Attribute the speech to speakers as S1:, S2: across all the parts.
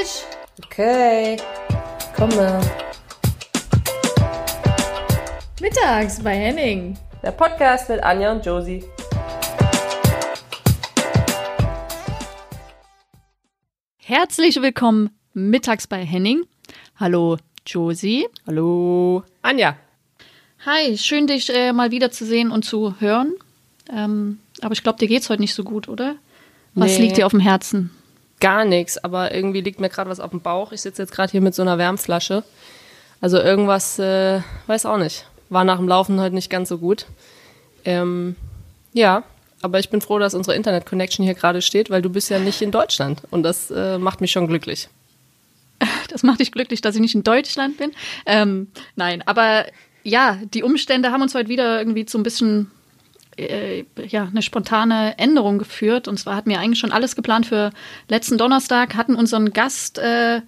S1: Englisch!
S2: Okay, komme.
S1: Mittags bei Henning.
S2: Der Podcast mit Anja und Josie.
S1: Herzlich willkommen mittags bei Henning. Hallo Josie.
S2: Hallo, Anja.
S1: Hi, schön dich äh, mal wieder zu sehen und zu hören. Ähm, aber ich glaube, dir geht's heute nicht so gut, oder? Was
S2: Nee.
S1: liegt dir auf dem Herzen?
S2: Gar nichts, aber irgendwie liegt mir gerade was auf dem Bauch. Ich sitze jetzt gerade hier mit so einer Wärmflasche. Also irgendwas, äh, weiß auch nicht. War nach dem Laufen heute nicht ganz so gut. Ähm, ja, aber ich bin froh, dass unsere Internet-Connection hier gerade steht, weil du bist ja nicht in Deutschland. Und das äh, macht mich schon glücklich.
S1: Das macht dich glücklich, dass ich nicht in Deutschland bin. Ähm, nein, aber ja, die Umstände haben uns heute wieder irgendwie zu ein bisschen äh, ja, eine spontane Änderung geführt. Und zwar hatten wir eigentlich schon alles geplant für letzten Donnerstag, hatten unseren Gast äh,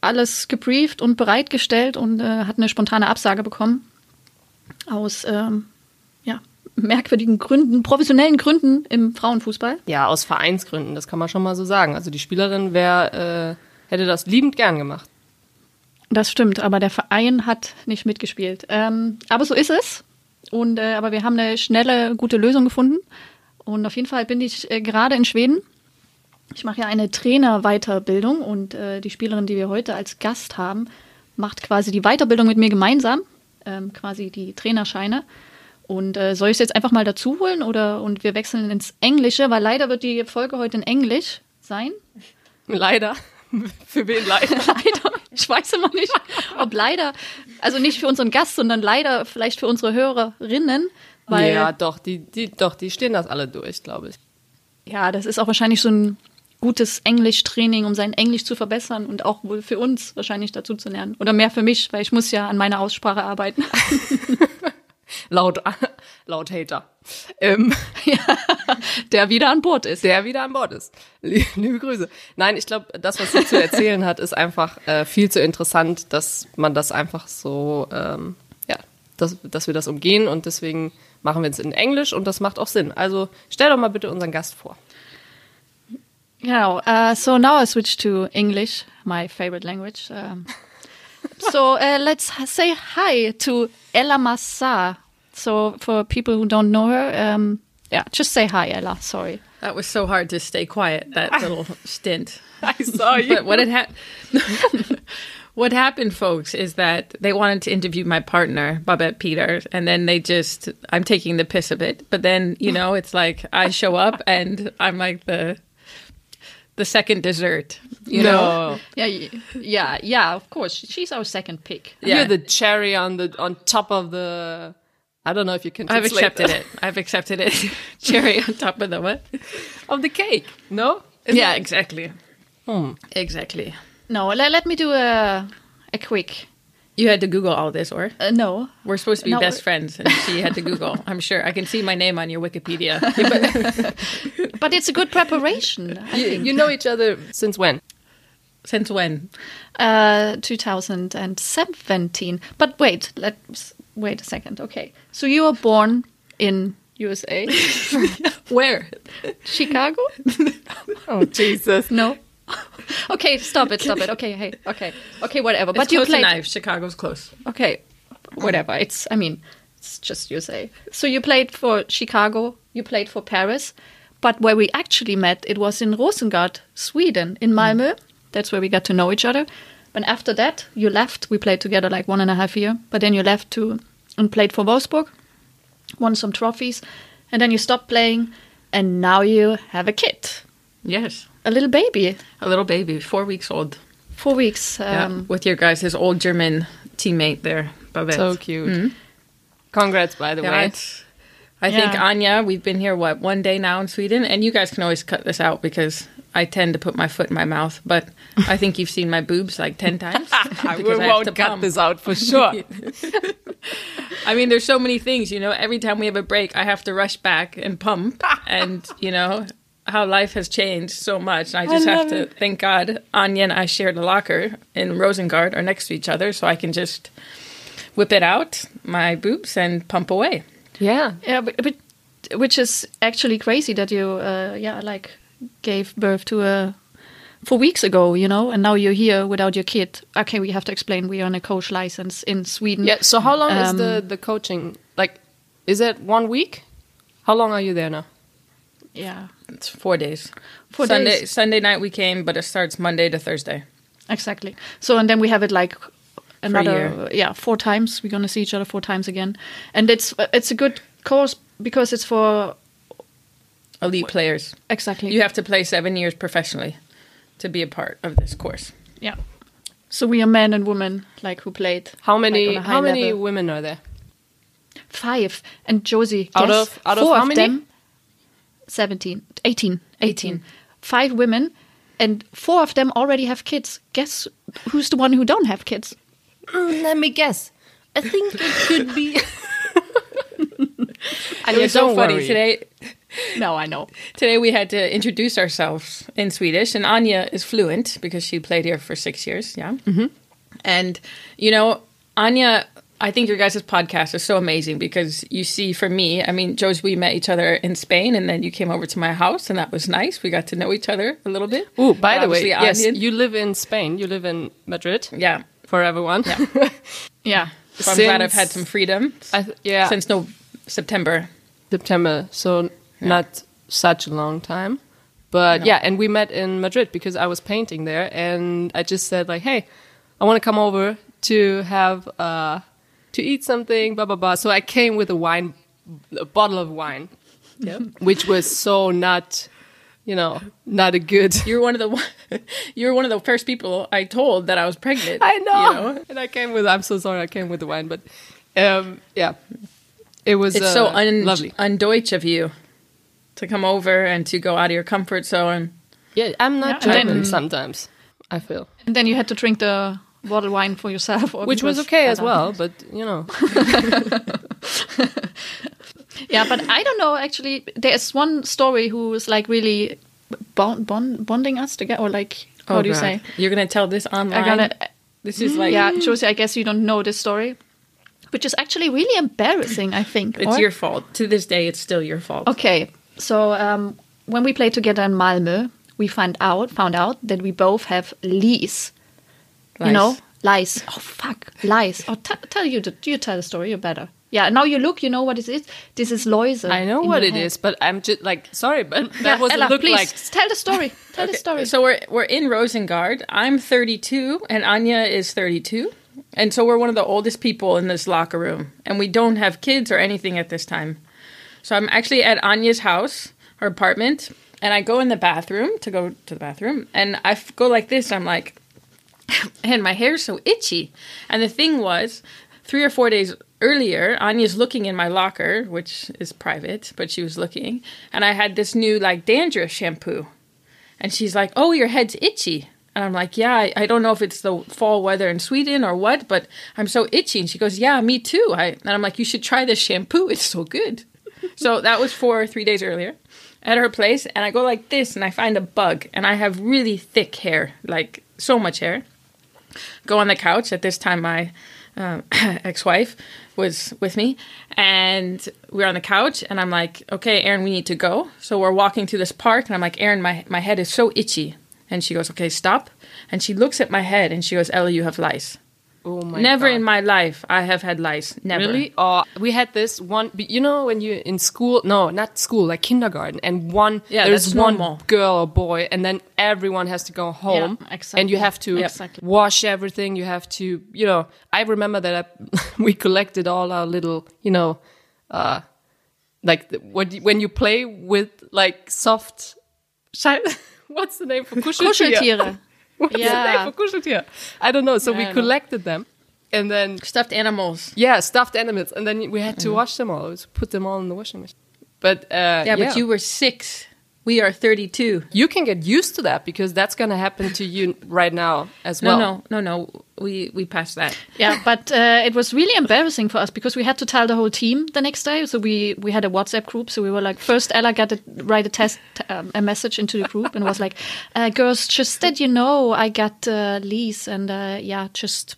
S1: alles gebrieft und bereitgestellt und äh, hatten eine spontane Absage bekommen. Aus ähm, ja, merkwürdigen Gründen, professionellen Gründen im Frauenfußball.
S2: Ja, aus Vereinsgründen, das kann man schon mal so sagen. Also die Spielerin wär, äh, hätte das liebend gern gemacht.
S1: Das stimmt, aber der Verein hat nicht mitgespielt. Ähm, aber so ist es. Und äh, aber wir haben eine schnelle, gute Lösung gefunden. Und auf jeden Fall bin ich äh, gerade in Schweden. Ich mache ja eine Trainerweiterbildung und äh, die Spielerin, die wir heute als Gast haben, macht quasi die Weiterbildung mit mir gemeinsam, ähm, quasi die Trainerscheine. Und äh, soll ich es jetzt einfach mal dazu holen oder und wir wechseln ins Englische, weil leider wird die Folge heute in Englisch sein.
S2: Leider. Für wen leider?
S1: leider. Ich weiß immer nicht, ob leider, also nicht für unseren Gast, sondern leider vielleicht für unsere Hörerinnen, weil
S2: ja,
S1: ja,
S2: doch, die, die, doch, die stehen das alle durch, glaube ich.
S1: das ist auch wahrscheinlich so ein gutes Englischtraining, um sein Englisch zu verbessern und auch wohl für uns wahrscheinlich dazu zu lernen. Oder mehr für mich, weil ich muss ja an meiner Aussprache arbeiten.
S2: Laut, laut Hater. Ähm,
S1: Der wieder an Bord ist.
S2: der wieder an Bord ist. Lie- Liebe Grüße. Nein, ich glaube, das, was sie zu erzählen hat, ist einfach äh, viel zu interessant, dass man das einfach so, ähm, ja, dass, dass wir das umgehen und deswegen machen wir es in Englisch und das macht auch Sinn. Also stell doch mal bitte unseren Gast vor.
S1: Genau. Uh, so now I switch to English, my favorite language. Um, so uh, let's say hi to Ella Massa. So for people who don't know her, um, yeah, just say hi, Ella. Sorry.
S3: That was so hard to stay quiet, that little stint.
S2: I saw you.
S3: But what had happened? what happened, folks, is that they wanted to interview my partner, Babett Peters, and then they just, I'm taking the piss a bit. But then, you know, it's like I show up and I'm like the the second dessert. You know,
S2: no.
S1: Yeah, yeah, yeah. Of course, she's our second pick.
S3: Yeah.
S2: You're the cherry on the on top of the. I don't know if you can.
S3: I've accepted
S2: that.
S3: it. I've accepted it. Cherry on top of the what?
S2: of the cake. No. Is
S3: yeah,
S2: it-
S3: exactly.
S2: Hmm.
S3: Exactly.
S1: No, let, let me do a a quick.
S3: You had to Google all this, or
S1: Uh, no,
S3: we're supposed to be
S1: No,
S3: best
S1: uh,
S3: friends, and she had to Google. I'm sure I can see my name on your Wikipedia.
S1: but it's a good preparation. I
S2: You,
S1: think.
S2: you know each other since when?
S3: Since when?
S1: Uh, 2017. But wait, let's wait a second. Okay, so you were born in USA,
S3: Where?
S1: Chicago?
S2: Oh Jesus!
S1: No. okay, stop it, stop it. Okay, hey, okay, okay, whatever.
S3: But
S1: but
S3: it's
S1: you played.
S3: enough. Chicago's close.
S1: Okay, whatever. It's. I mean, it's just USA. So you played for Chicago. You played for Paris. But where we actually met, it was in Rosengard, Sweden, in hmm. Malmö. That's where we got to know each other. But after that, you left. We played together like one and a half year. But then you left to and played for Wolfsburg, won some trophies, and then you stopped playing, and now you have a kid,
S3: Yes,
S1: a little baby,
S3: a little baby, four weeks old.
S1: four weeks. Um,
S3: yeah, with your guys, his old German teammate there, Babett.
S2: So cute. Congrats, by the
S3: Yeah,
S2: way.
S3: it's- I think Anya, we've been here what one day now in Sweden, and you guys can always cut this out because I tend to put my foot in my mouth. But I think you've seen my boobs like ten times.
S2: I
S3: I have
S2: won't
S3: to
S2: cut
S3: pump.
S2: this out for sure.
S3: I mean, there's so many things, you know. Every time we have a break, I have to rush back and pump, and you know how life has changed so much. I just have
S2: love
S3: to thank God. Anya and I shared a locker in Rosengard, are next to each other, so I can just whip it out my boobs and pump away.
S2: Yeah.
S1: Yeah, but, but which is actually crazy that you, uh, yeah, like gave birth to a four weeks ago, you know, and now you're here without your kid. Okay, we have to explain we are on a coach license in Sweden.
S2: Yeah. So how long is
S1: Um,
S2: the the coaching? Like, is it one week? How long are you there now?
S1: Yeah,
S3: It's four days.
S1: Four
S3: Sunday,
S1: days.
S3: Sunday night we came, but it starts Monday to Thursday.
S1: exactly. So and then we have it like another yeah four times. We're gonna see each other four times again, and it's uh, it's a good course because it's for
S3: Elite players.
S1: exactly
S3: You have to play seven years professionally to be a part of this course.
S1: yeah. So we are men and women like who played.
S2: How many?
S1: like,
S2: how many
S1: level.
S2: women are there?
S1: Five. And Josie,
S2: Out
S1: guess,
S2: of- out of
S1: four
S2: how
S1: of
S2: many?
S1: them, 17, 18, 18. Five women, and four of them already have kids. Guess who's the one who don't have kids?
S2: Mm, let me guess. I think it could be.
S3: And it's so funny
S2: worry.
S3: today.
S1: No, I know.
S3: Today we had to introduce ourselves in Swedish, and Anya is fluent because she played here for six years. Yeah, mm-hmm. and you know, Anya. I think your guys' podcast is so amazing because you see, for me, I mean, Joe's, we met each other in Spain, and then you came over to my house, and that was nice. We got to know each other a little bit.
S2: Oh, by the way,
S3: Obviously,
S2: yes, you live in Spain. You live in Madrid.
S3: yeah.
S2: For everyone.
S3: Yeah.
S1: Yeah.
S3: So I'm glad I've had some freedom
S2: I th- yeah.
S3: since no September.
S2: September, so not such a long time. But
S3: No.
S2: yeah, and we met in Madrid because I was painting there, and I just said like, "Hey, I want to come over to have uh, to eat something." Blah blah blah. So I came with a wine, a bottle of wine, which was so not, you know, not a good.
S3: You're one of the you're one of the first people I told that I was pregnant.
S2: I know.
S3: You know?
S2: And I came with. I'm so sorry. I came with the wine, but um, yeah, it was.
S3: It's
S2: uh,
S3: so un
S2: lovely.
S3: undeutsch of you to come over and to go out of your comfort zone.
S2: Yeah, I'm not
S1: Yeah,
S2: German
S1: then-
S2: sometimes. I feel.
S1: And then you had to drink the bottled wine for yourself. Or
S2: which was okay as well. But you know,
S1: Yeah, but I don't know. Actually, there's one story who is like really bond, bond, bonding us together, or like how
S3: Oh,
S1: do you
S3: God.
S1: say?
S3: You're gonna tell this online?
S1: I gotta.
S3: This is like
S1: yeah, Josie, I guess you don't know this story, which is actually really embarrassing. I think
S3: it's
S1: or-
S3: your fault. To this day, it's still your fault.
S1: Okay, so um, when we played together in Malmö, we find out found out that we both have lice. You know, lice. Oh fuck, lice. Oh, t- tell you the you tell the story. You're better. Yeah. Now you look. You know what it is. This is Loise.
S2: I know what it
S1: head.
S2: is, but I'm just like sorry, but that
S1: Yeah,
S2: wasn't
S1: Ella,
S2: look
S1: please
S2: like.
S1: tell the story. Tell the story.
S3: So we're we're in Rosengard. I'm 32 and Anya is 32. And so we're one of the oldest people in this locker room and we don't have kids or anything at this time. So I'm actually at Anya's house, her apartment, and I go in the bathroom to go to the bathroom and I go like this. I'm like and my hair's so itchy. And the thing was 3 or 4 days earlier, Anya's looking in my locker, which is private, but she was looking, and I had this new like dandruff shampoo. And she's like, "Oh, your head's itchy." And I'm like, "Yeah, I, I don't know if it's the fall weather in Sweden or what, but I'm so itchy." And she goes, "Yeah, me too." I, and I'm like, "You should try this shampoo. It's so good." so that was four, or three days earlier at her place, and I go like this, and I find a bug, and I have really thick hair, like so much hair. Go on the couch. At this time, my um, ex-wife was with me and we're on the couch and i'm like okay Erin we need to go. So we're walking through this park and i'm like Erin my, my head is so itchy. And she goes okay stop. And she looks at my head and she goes Ellie, you have lice
S2: Oh my
S3: never
S2: God.
S3: in my life i have had lice never
S2: Really? Oh, we had this one. You know, when you're in school, no, not school, like kindergarten, and one
S3: Yeah,
S2: there's one
S3: normal.
S2: girl or boy, and then everyone has to go home, Yeah,
S1: exactly.
S2: and you have to
S1: Exactly.
S2: wash everything. You have to, you know. I remember that I, we collected all our little, you know, uh, like the, what when you play with like soft. What's the name for Kuscheltier?
S1: Kuscheltiere.
S2: What's
S1: Yeah.
S2: the name for Kuscheltier? I don't know. So
S1: I
S2: we
S1: don't know.
S2: collected them, and then
S3: stuffed animals
S2: yeah, stuffed animals, and then we had to wash them all. Put them all in the washing machine. But uh,
S3: yeah, but you were six we are 32
S2: you can get used to that because that's gonna happen to you right now as
S3: no
S2: well.
S3: no no no we we passed that
S1: Yeah, but uh, it was really embarrassing for us because we had to tell the whole team the next day. So we we had a WhatsApp group. So we were like, first Ella got to write a test, um, a message into the group, and was like, uh, "Girls, just that you know, I got uh, Lise, and uh, yeah, just."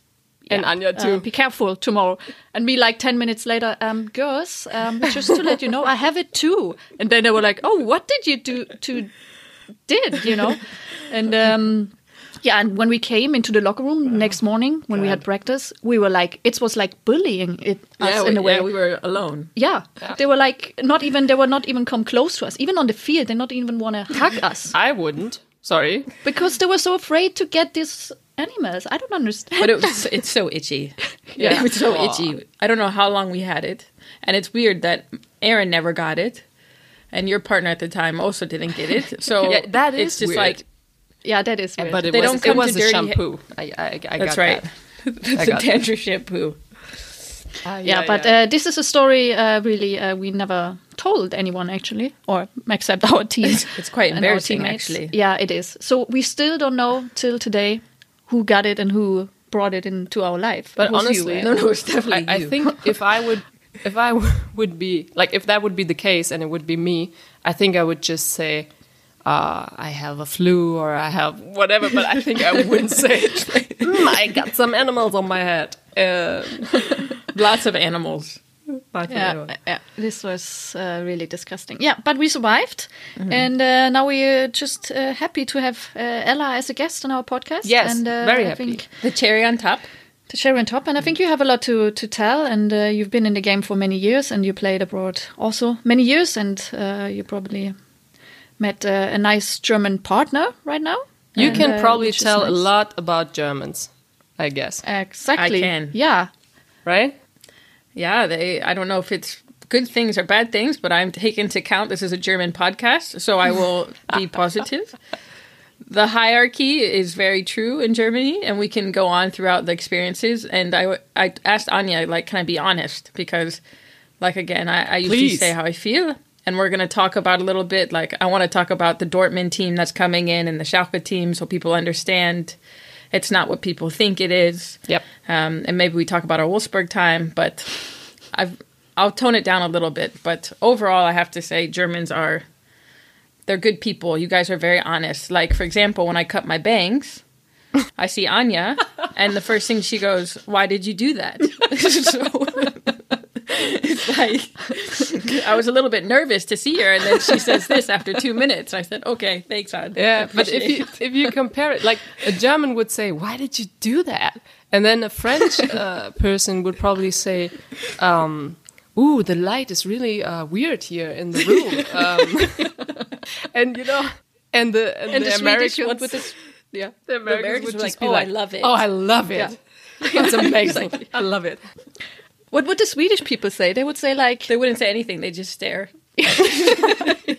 S2: And
S1: yeah,
S2: Anja too.
S1: Uh, be careful tomorrow. And me, like ten minutes later, um, girls, um, just to let you know, I have it too. And then they were like, "Oh, what did you do to did you know?" and um, yeah, and when we came into the locker room next morning when we had practice, we were like, it was like bullying it us
S3: yeah,
S1: in a way.
S3: yeah, we were alone.
S1: Yeah. they were like not even they were not even come close to us. Even on the field, they not even want to hug us
S2: I wouldn't. Sorry.
S1: because they were so afraid to get these animals. I don't understand.
S3: But it was, it's so itchy.
S1: Yeah.
S3: It was so
S2: Aw.
S3: itchy. I don't know how long we had it. And it's weird that Erin never got it. And your partner at the time also didn't get it. So
S2: Yeah, that
S3: it's just
S2: weird.
S3: like,
S1: yeah, that is weird.
S2: But it
S3: They
S2: was,
S3: don't
S2: it
S3: come
S2: was
S3: to
S2: the
S3: dirty-
S2: shampoo. I, I, I
S3: that's
S2: got
S3: right.
S2: That.
S3: the
S2: got that.
S3: dandruff shampoo.
S2: Ah,
S1: yeah, but Uh, this is a story uh, really uh, we never told anyone actually, or except our team.
S3: It's, it's quite embarrassing, actually.
S1: Yeah, it is. So we still don't know till today who got it and who brought it into our life.
S2: But
S1: you,
S2: honestly,
S1: eh?
S3: No, no, it's definitely
S2: I, I think if I would, if I would be like, if that would be the case and it would be me, I think I would just say, uh, I have a flu or I have whatever. But I think I wouldn't say, "Mm, I got some animals on my head. Uh,
S3: Lots of animals. Lots of
S1: yeah,
S3: animals.
S1: yeah, this was uh, really disgusting. Yeah, but we survived,
S2: Mm-hmm.
S1: and uh, now we're just uh, happy to have uh, Ella as a guest on our podcast.
S2: Yes,
S1: and, uh,
S2: very
S1: I
S2: happy.
S1: Think
S3: The cherry on top.
S1: to share on top, and I think you have a lot to to tell. And uh, you've been in the game for many years, and you played abroad also many years, and uh, you probably met uh, a nice German partner right now.
S2: you
S1: And,
S2: can probably
S1: which is
S2: tell a lot about Germans, I guess,
S1: Exactly.
S3: I can.
S1: Yeah.
S2: right?
S3: Yeah, they. I don't know if it's good things or bad things, but I'm taking to count this is a German podcast, so I will be positive. The hierarchy is very true in Germany, and we can go on throughout the experiences. And I, I asked Anya, like, can I be honest? Because, like, again, I, I usually say how I feel, and we're going to talk about a little bit. Like, I want to talk about the Dortmund team that's coming in and the Schalke team, so people understand it's not what people think it is.
S2: Yep.
S3: Um, and maybe we talk about our Wolfsburg time, but I've I'll tone it down a little bit. But overall, I have to say Germans are they're good people. You guys are very honest. Like for example, when I cut my bangs, I see Anya, and the first thing she goes, "Why did you do that?" so it's like I was a little bit nervous to see her, and then she says this after two minutes. I said, "Okay, thanks, Anya."
S2: Yeah, but if you
S3: it.
S2: if you compare it, like a German would say, "Why did you do that?" and then a French uh, person would probably say, um, "Ooh, the light is really uh, weird here in the room," um, and you know, and the and,
S3: And
S2: the,
S3: the
S2: Americans,
S3: with the
S2: yeah, the Americans,
S3: Americans
S2: would just
S3: like,
S2: be
S3: "Oh,
S2: like,
S3: I love it."
S2: "Oh, I love it.
S3: Yeah.
S2: It's amazing. I love it."
S1: What would the Swedish people say? They would say like,
S3: they wouldn't say anything; they just stare.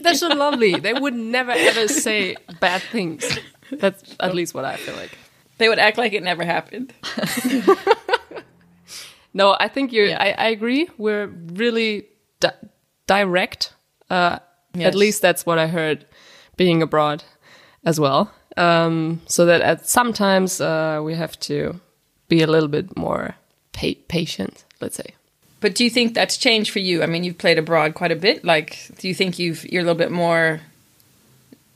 S2: They're so lovely. They would never ever say bad things. That's at least what I feel like.
S3: They would act like it never happened.
S2: No, I think you're.
S1: Yeah.
S2: I, I agree. We're really di- direct. Uh,
S3: Yes.
S2: At least that's what I heard, being abroad, as well. Um, so that at sometimes uh, we have to be a little bit more pa- patient. Let's say.
S3: But do you think that's changed for you? I mean, you've played abroad quite a bit. Like, do you think you've you're a little bit more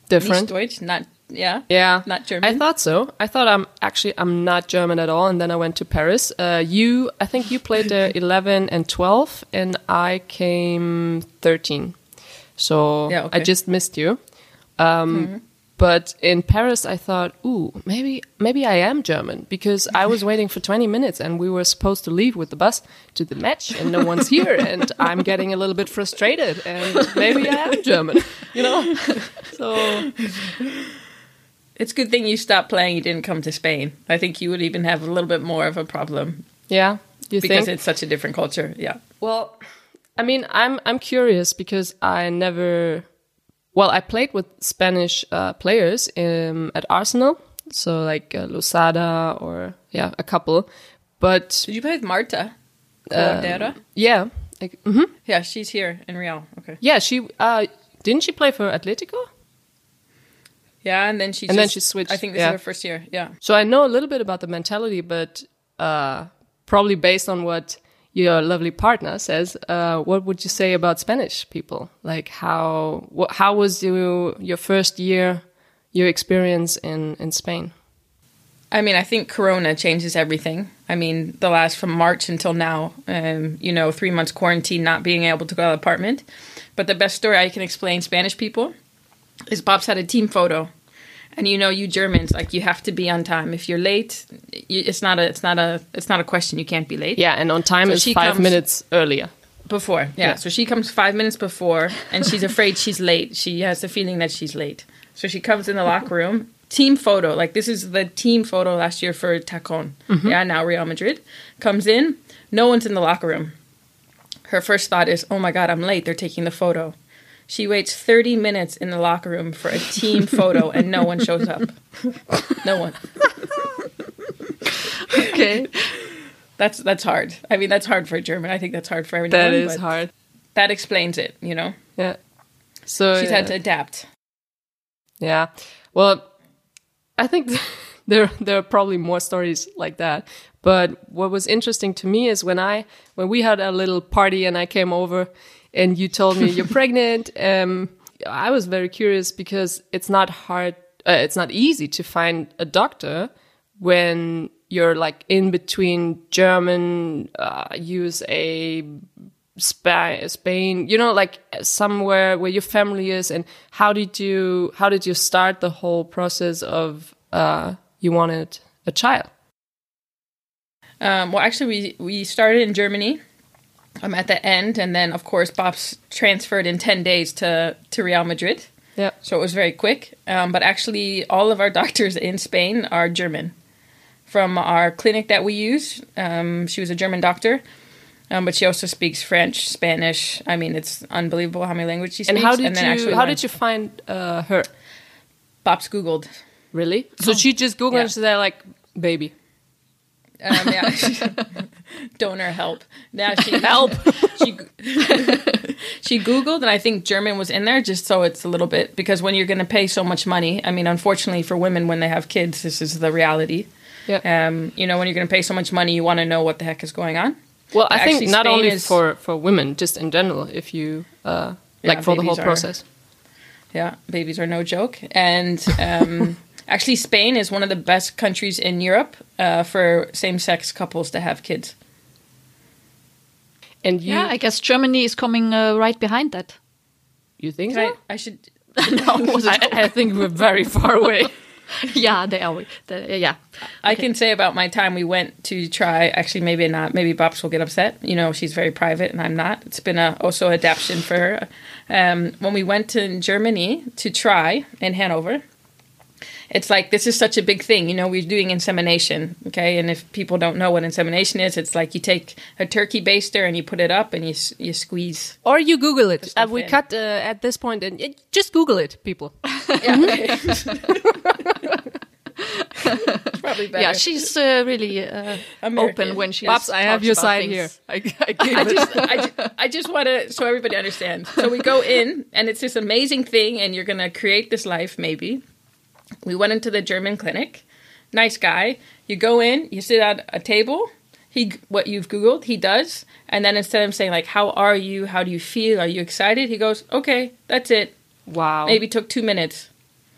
S2: Different.
S3: Deutsch? Not, yeah,
S2: Yeah,
S3: not German.
S2: I thought so. I thought I'm actually I'm not German at all, and then I went to Paris. Uh, you, I think you played there 11 and 12, and I came 13. So
S3: Yeah,
S2: I just missed you. Um, But in Paris, I thought, ooh, maybe maybe I am German because I was waiting for 20 minutes, and we were supposed to leave with the bus to the match, and no one's here, and I'm getting a little bit frustrated, and maybe I am German, you know. So
S3: it's a good thing you stopped playing. You didn't come to Spain. I think you would even have a little bit more of a problem
S2: yeah, you
S3: because
S2: think?
S3: it's such a different culture. Yeah.
S2: Well, I mean, I'm I'm curious because I never. Well, I played with Spanish uh, players um, at Arsenal, so like uh, Losada or yeah, a couple. But
S3: Did you play with Marta?
S2: Um, yeah, like, mhm.
S3: yeah, she's here in Real. Okay.
S2: yeah, she uh, didn't she play for Atletico?
S3: Yeah, and then she
S2: And then she switched,
S3: I think this
S2: yeah.
S3: is her first year. Yeah.
S2: So I know a little bit about the mentality, but uh, probably based on what your lovely partner says, uh, what would you say about Spanish people? Like how how was you your first year, your experience in in Spain?
S3: I mean, I think Corona changes everything. I mean, the last from March until now, um, you know, three months quarantine, not being able to go to the apartment. But the best story I can explain Spanish people is Bob's had a team photo, And you know, you Germans, like you have to be on time. If you're late, you, it's not a, it's not a, it's not a question. You can't be late.
S2: Yeah, and on time
S3: So
S2: is
S3: she
S2: five minutes earlier.
S3: Before, yeah.
S2: Yeah.
S3: So she comes five minutes before, and she's afraid she's late. She has the feeling that she's late. So she comes in the locker room. Team photo, like this is the team photo last year for Tacon. Mm-hmm. Yeah, now Real Madrid comes in. No one's in the locker room. Her first thought is, "Oh my God, I'm late. They're taking the photo." She waits 30 minutes in the locker room for a team photo, and no one shows up. No one.
S1: Okay.
S3: That's that's hard. I mean, that's hard for a German. I think that's hard for everyone.
S2: That is hard.
S3: That explains it. You know,
S2: Yeah. So
S3: she's
S2: yeah.
S3: had to adapt.
S2: Yeah. Well, I think there there are probably more stories like that. But what was interesting to me is when I when we had a little party and I came over and you told me you're pregnant. Um, I was very curious because it's not hard. Uh, it's not easy to find a doctor when you're like in between German, uh, USA, Spa- Spain, you know, like somewhere where your family is, and how did you how did you start the whole process of uh, you wanted a child?
S3: Um, well, actually, we we started in Germany. I'm at the end, and then of course Bob's transferred in ten days to to Real Madrid.
S2: Yeah,
S3: So it was very quick. Um, but actually, all of our doctors in Spain are German. From our clinic that we use, um, she was a German doctor, um, but she also speaks French, Spanish. I mean, it's unbelievable how many languages she speaks.
S2: and how did
S3: then
S2: you how
S3: learned-
S2: did you find uh, her?
S3: Bob's Googled.
S2: Really? So she just googled
S3: Yeah.
S2: and she's like baby.
S3: Um, yeah, donor help. Now she
S2: Help.
S3: She she googled, and I think German was in there just so it's a little bit because when you're going to pay so much money, I mean, unfortunately for women when they have kids, this is the reality.
S2: Yeah.
S3: Um, you know, when you're going to pay so much money, you want to know what the heck is going on.
S2: Well, I think not
S3: Spain
S2: only
S3: is-
S2: for for women, just in general, if you uh,
S3: Yeah,
S2: like for the whole
S3: are-
S2: process.
S3: Yeah, babies are no joke. And um, actually, Spain is one of the best countries in Europe uh, for same-sex couples to have kids.
S2: And you
S1: Yeah, I guess Germany is coming uh, right behind that.
S2: you think so?
S3: I, I should.
S2: I, I think we're very far away.
S1: yeah, they are. They, yeah.
S3: I can say about my time we went to try. Actually, maybe not. Maybe Bobs will get upset. You know, she's very private, and I'm not. It's been a also adaptation for her. Um, when we went to Germany to try in Hanover, it's like this is such a big thing. You know, we're doing insemination, okay? And if people don't know what insemination is, it's like you take a turkey baster and you put it up and you you squeeze.
S2: Or you Google it. Uh, we
S3: in.
S2: cut uh, at this point, and uh, just Google it, people.
S3: Yeah. Probably better.
S1: Yeah, she's uh, really uh, open when she
S2: Babs, I have your side
S1: things.
S2: here. I, I
S3: I just, I just, I just want to, so everybody understands. So we go in, and it's this amazing thing, and you're going to create this life, maybe. We went into the German clinic. Nice guy. You go in, you sit at a table. He, what you've Googled, he does. And then instead of saying, like, how are you? How do you feel? Are you excited? He goes, okay, that's it.
S2: wow,
S3: Maybe took two minutes.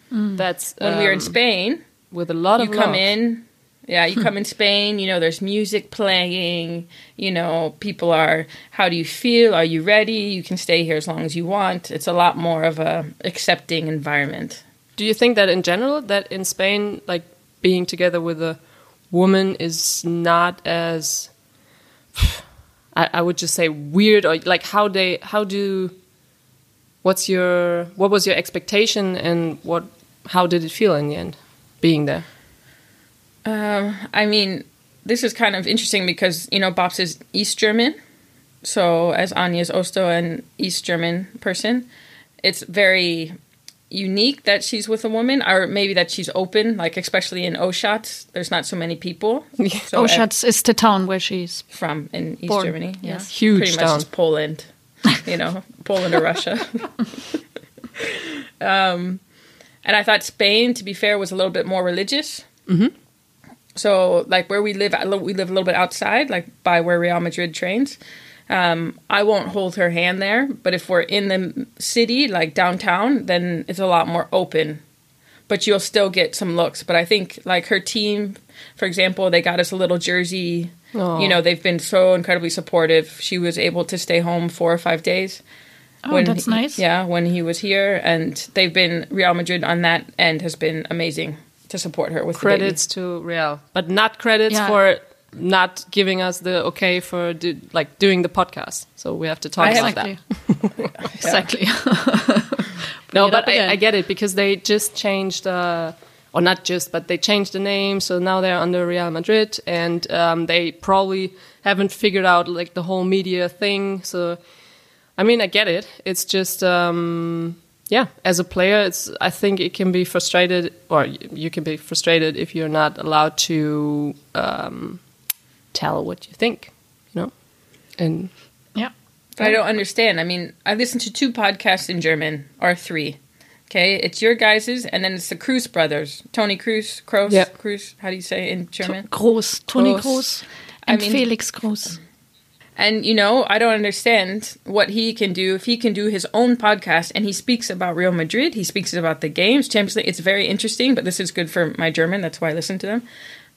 S2: that's
S3: When we were in
S2: um,
S3: Spain,
S2: with a lot of
S3: you
S2: of
S3: come in yeah you come in spain you know there's music playing you know people are how do you feel are you ready you can stay here as long as you want it's a lot more of a accepting environment
S2: Do you think that in general, that in Spain, like being together with a woman is not as, I, I would just say weird, or like how they, how do, what's your, what was your expectation, and what, how did it feel in the end, being there?
S3: um, i mean this is kind of interesting because you know Bobs is east german so as anya is also an east german person it's very unique that she's with a woman or maybe that she's open like especially in Oschatz there's not so many people so
S1: Oh, is the town where she's.
S3: from in East
S1: Born,
S3: Germany. Yeah.
S1: yes.
S2: Huge
S3: Pretty much
S2: town.
S3: Poland, you know, Poland or Russia. um, and I thought Spain, to be fair, was a little bit more religious. Mm-hmm. So, like where we live, we live a little bit outside, like by where Real Madrid trains. Um, I won't hold her hand there, but if we're in the city, like downtown, then it's a lot more open. But you'll still get some looks. But I think, like her team, for example, they got us a little jersey.
S2: Aw.
S3: You know, they've been so incredibly supportive. She was able to stay home four or five days.
S1: Oh, that's
S3: he-
S1: nice.
S3: Yeah, when he was here, and they've been Real Madrid on that end has been amazing to support her with the baby.
S2: Credits to Real, but not credits
S1: Yeah.
S2: for not giving us the okay for do, like doing the podcast. So we have to talk about that.
S1: Exactly. exactly.
S2: No, but I. I get it because they just changed, uh, or not just, but they changed the name. So now they're under Real Madrid, and um, they probably haven't figured out like the whole media thing. So, I mean, I get it. It's just, um, yeah, as a player, it's. I think it can be frustrated, or you can be frustrated if you're not allowed to um, tell what you think, you know, and
S1: yeah.
S3: But I don't understand. I mean, I listened to two podcasts in German, or three. Okay, it's your guys's, and then it's the Cruz brothers, Toni Cruz, Kroos,
S2: Yeah.
S3: Cruz. How do you say it in German?
S1: Groß, Toni
S3: Groß.
S1: Groß,
S3: I
S1: and
S3: mean-
S1: Felix Groß.
S3: And you know, I don't understand what he can do if he can do his own podcast and he speaks about Real Madrid. He speaks about the games, Champions League. It's very interesting, but this is good for my German. That's why I listen to them.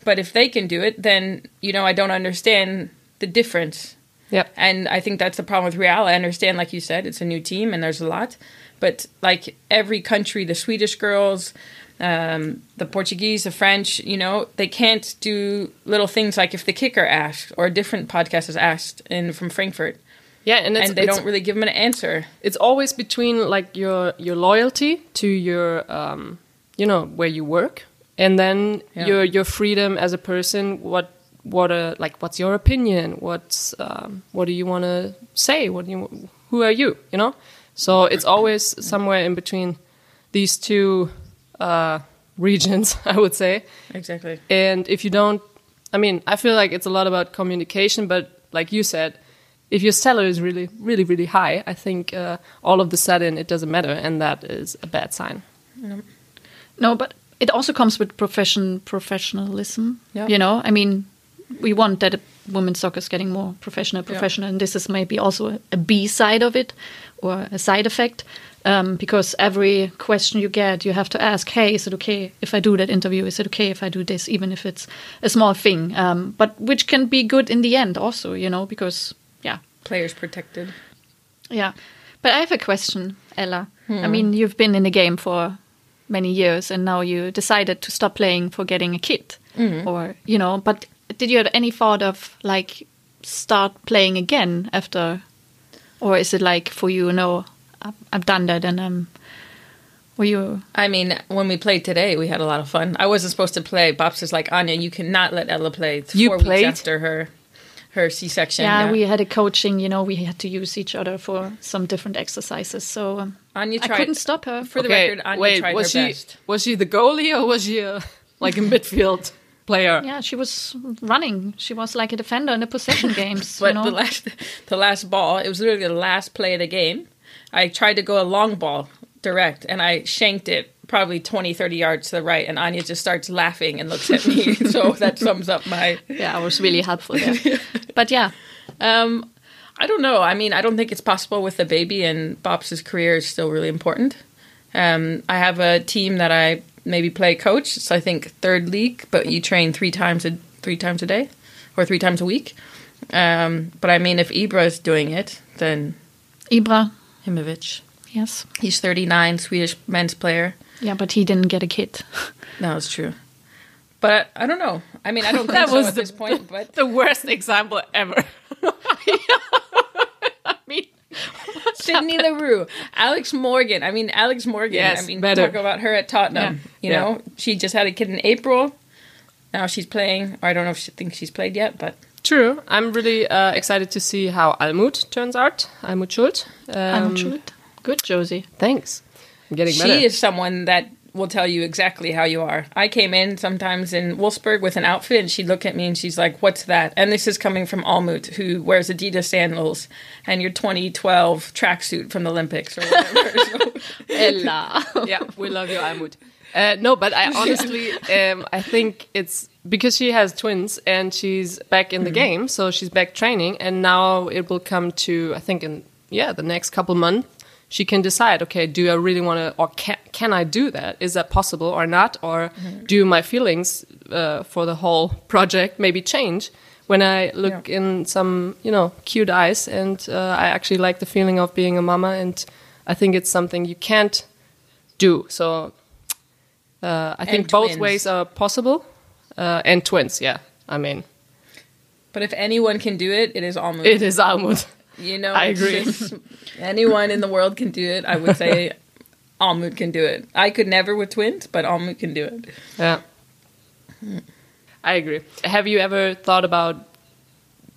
S3: But if they can do it, then you know, I don't understand the difference.
S2: yeah,
S3: And I think that's the problem with Real. I understand, like you said, it's a new team and there's a lot. But like every country, the Swedish girls, um, the Portuguese, the French, you know, they can't do little things like if the kicker asked or a different podcast is asked in from Frankfurt,
S2: yeah, and it's,
S3: and they don't really give them an answer.
S2: it's always between like your your loyalty to your um you know where you work and then
S3: Yeah.
S2: your your freedom as a person what what uh like what's your opinion what's um what do you want to say what do you who are you you know so it's always somewhere in between these two uh regions i would say
S3: Exactly.
S2: and if you don't, I mean, I feel like it's a lot about communication, but like you said, if your salary is really, really, really high, I think uh, all of the sudden it doesn't matter, and that is a bad sign.
S1: no, No, but it also comes with profession professionalism.
S3: Yeah.
S1: You know, I mean, we want that women's soccer is getting more professional, professional, and this is maybe also a, a B side of it or a side effect. Um, because every question you get, you have to ask, "Hey, is it okay if I do that interview? Is it okay if I do this, even if it's a small thing?" Um, but which can be good in the end, also, you know, because yeah,
S3: Players protected.
S1: yeah. But I have a question, Ella. I mean, you've been in the game for many years and now you decided to stop playing for getting a kid. Or, you know, but did you have any thought of like start playing again after? Or is it like for you, no, I've, done that and um, were you.
S3: I mean, when we played today, we had a lot of fun. I wasn't supposed to play. Bob's is like, Anya, you cannot let Ella play. It's
S2: You
S3: four
S2: played?
S3: weeks after her her C section.
S1: Yeah, we had a coaching, you know, we had to use each other for some different exercises. So um,
S3: Anya
S1: I
S3: tried.
S1: couldn't stop her.
S3: For the record, Anya
S2: wait,
S3: tried
S2: was
S3: her
S2: she
S3: best.
S2: was she the goalie or was she a, like a midfield player?
S1: Yeah, she was running. She was like a defender in the possession games.
S3: But
S1: you know?
S3: the last the last ball, it was literally the last play of the game. I tried to go a long ball direct and I shanked it probably 20, 30 yards to the right and Anya just starts laughing and looks at me. so that sums up my
S1: yeah, I was really helpful there. but yeah,
S3: um I don't know. I mean, I don't think it's possible with the baby and Bob's career is still really important. Um I have a team that I maybe play coach. It's I think third league, but you train three times a three times a day or three times a week. Um, but I mean, if Ibra is doing it, then
S1: Ibra,
S3: Himovic.
S1: yes.
S3: He's 39, Swedish men's player.
S1: Yeah, but he didn't get a kid.
S3: No, it's true. But I don't know. I mean, I don't think
S2: That
S3: so
S2: was
S3: at
S2: the-
S3: this point. But
S2: The worst example ever. I mean,
S3: Sydney Leroux, Alex Morgan. I mean, Alex Morgan.
S2: Yes,
S3: I mean,
S2: better.
S3: talk about her at Tottenham. You
S2: Yeah.
S3: know, she just had a kid in April. Now she's playing. Or I don't know if she thinks she's played yet, but
S2: true. I'm really uh, excited to see how Almuth turns out. Almuth Schult. Um,
S1: I'm. Good, Josie.
S2: Thanks. I'm getting
S3: she
S2: better.
S3: is someone that will tell you exactly how you are. I came in sometimes in Wolfsburg with an outfit, and she'd look at me and she's like, "What's that?" And this is coming from Almuth, who wears Adidas sandals and your 2012 tracksuit from the Olympics or whatever. So-
S1: Ella.
S2: yeah, we love you, Almuth. Uh, no, but I honestly, um, I think it's because she has twins and she's back in the game, so she's back training, and now it will come to I think in yeah the next couple months she can decide. Okay, do I really want to, or can can I do that? Is that possible or not? Or do my feelings uh, for the whole project maybe change when I look in some, you know, cute eyes, and uh, I actually like the feeling of being a mama, and I think it's something you can't do. So uh, I think
S3: And
S2: both
S3: twins.
S2: ways are possible, uh, and twins. Yeah, I mean,
S3: But if anyone can do it, it is Almuth.
S2: it is Almuth.
S3: You know,
S2: I agree.
S3: just- anyone in the world can do it. I would say Almuth can do it. I could never with twins, but Almuth can do it.
S2: Yeah. I agree. Have you ever thought about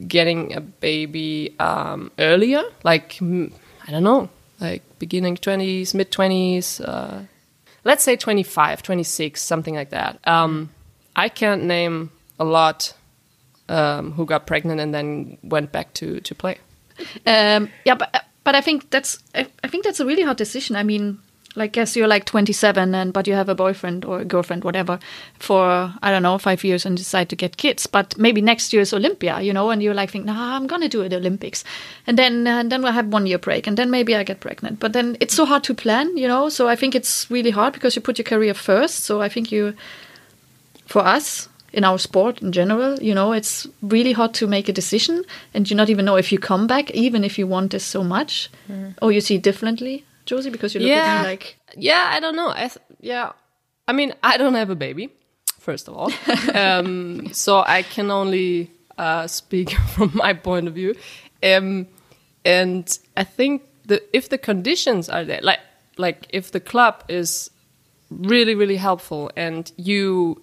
S2: getting a baby um, earlier? Like, I don't know, like beginning 20s, mid 20s, uh, let's say 25, 26, something like that. Um, I can't name a lot um, who got pregnant and then went back to, to play.
S1: Um, yeah, but but I think that's I, I think that's a really hard decision. I mean, like, guess you're like 27 and but you have a boyfriend or a girlfriend, whatever, for I don't know five years and decide to get kids. But maybe next year is Olympia, you know, and you're like, think, nah, I'm gonna do it Olympics, and then and then we'll have one year break, and then maybe I get pregnant. But then it's so hard to plan, you know. So I think it's really hard because you put your career first. So I think you, for us in our sport in general, you know, it's really hard to make a decision and you not even know if you come back, even if you want this so much. Or you see differently, Josie, because you look at me like,
S2: yeah, I don't know. I th- yeah, I mean, I don't have a baby, first of all, um, so I can only uh, speak from my point of view. Um, and I think that if the conditions are there, like like if the club is really really helpful and you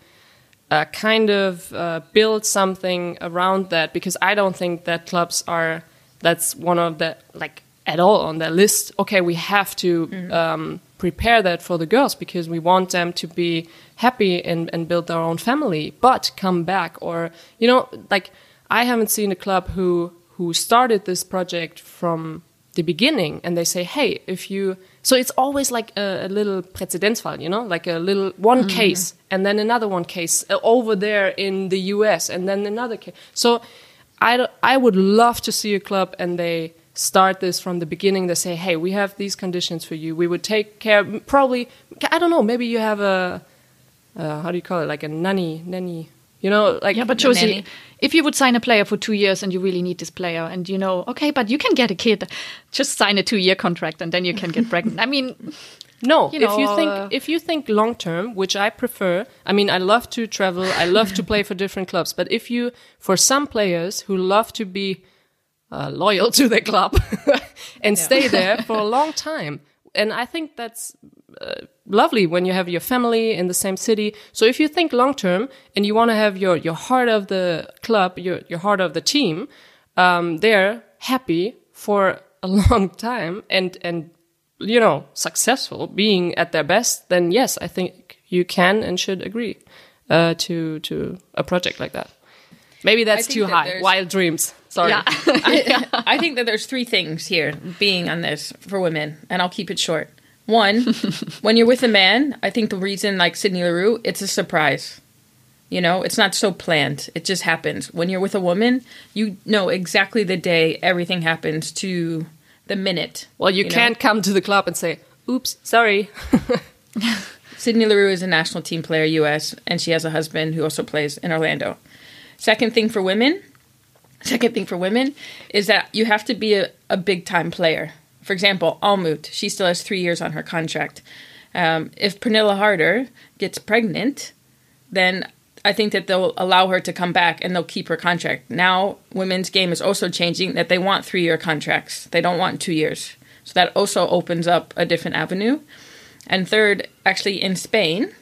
S2: uh, kind of uh, build something around that because I don't think that clubs are that's one of the like at all on their list. Okay, we have to um, prepare that for the girls because we want them to be happy and, and build their own family, but come back or you know like I haven't seen a club who who started this project from the beginning and they say, hey, if you. So it's always like a, a little Präzedenzfall, you know, like a little one case and then another one case uh, over there in the US and then another case. So I, I would love to see a club and they start this from the beginning. They say, hey, we have these conditions for you. We would take care, probably, I don't know, maybe you have a, uh, how do you call it, like a nanny, nanny, you know, like.
S1: yeah, but
S3: The
S1: Josie, if you would sign a player for two years and you really need this player and you know, okay, but you can get a kid, just sign a two year contract and then you can get pregnant. I mean,
S2: No,
S1: you
S2: if you think
S1: uh,
S2: if you think long term, which I prefer, I mean, I love to travel, I love to play for different clubs, but if you, for some players who love to be uh, loyal to their club and stay there for a long time, and I think that's uh, lovely when you have your family in the same city. So if you think long term and you want to have your your heart of the club, your your heart of the team, um, there happy for a long time and and you know successful being at their best then yes i think you can and should agree uh, to to a project like that maybe that's too
S3: that
S2: high wild dreams sorry
S1: yeah.
S3: I, I think that there's three things here being on this for women, and I'll keep it short. One, when you're with a man, I think the reason, like Sydney Leroux, it's a surprise. You know, it's not so planned. It just happens. When you're with a woman, you know exactly the day everything happens to the minute.
S2: well you,
S3: know?
S2: can't come to the club and say oops sorry
S3: Sydney Leroux is a national team player, US, and she has a husband who also plays in Orlando. Second thing for women, second thing for women is that you have to be a, a big time player. For example, Almuth, she still has three years on her contract. Um, if Pernille Harder gets pregnant, then I think that they'll allow her to come back and they'll keep her contract. Now, women's game is also changing that they want three year contracts. They don't want two years. So that also opens up a different avenue. And third, actually in Spain,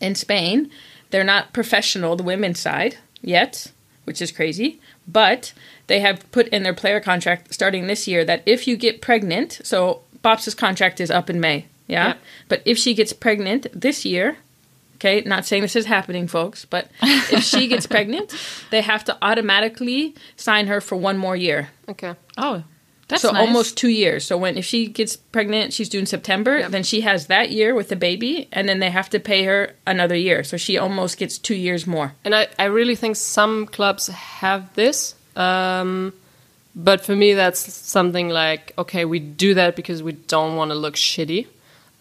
S3: in Spain, they're not professional, the women's side, yet, which is crazy. But they have put in their player contract starting this year that if you get pregnant, so Bob's contract is up in May, yeah?
S2: Yep.
S3: But if she gets pregnant this year, okay, not saying this is happening, folks, but if she gets pregnant, they have to automatically sign her for one more year.
S2: okay
S1: oh, that's
S3: so
S1: nice.
S3: almost two years. So when if she gets pregnant, she's due in September. Then she has that year with the baby, and then they have to pay her another year. So she almost gets two years more.
S2: and i, I really think some clubs have this um, but for me that's something like okay we do that because we don't want to look shitty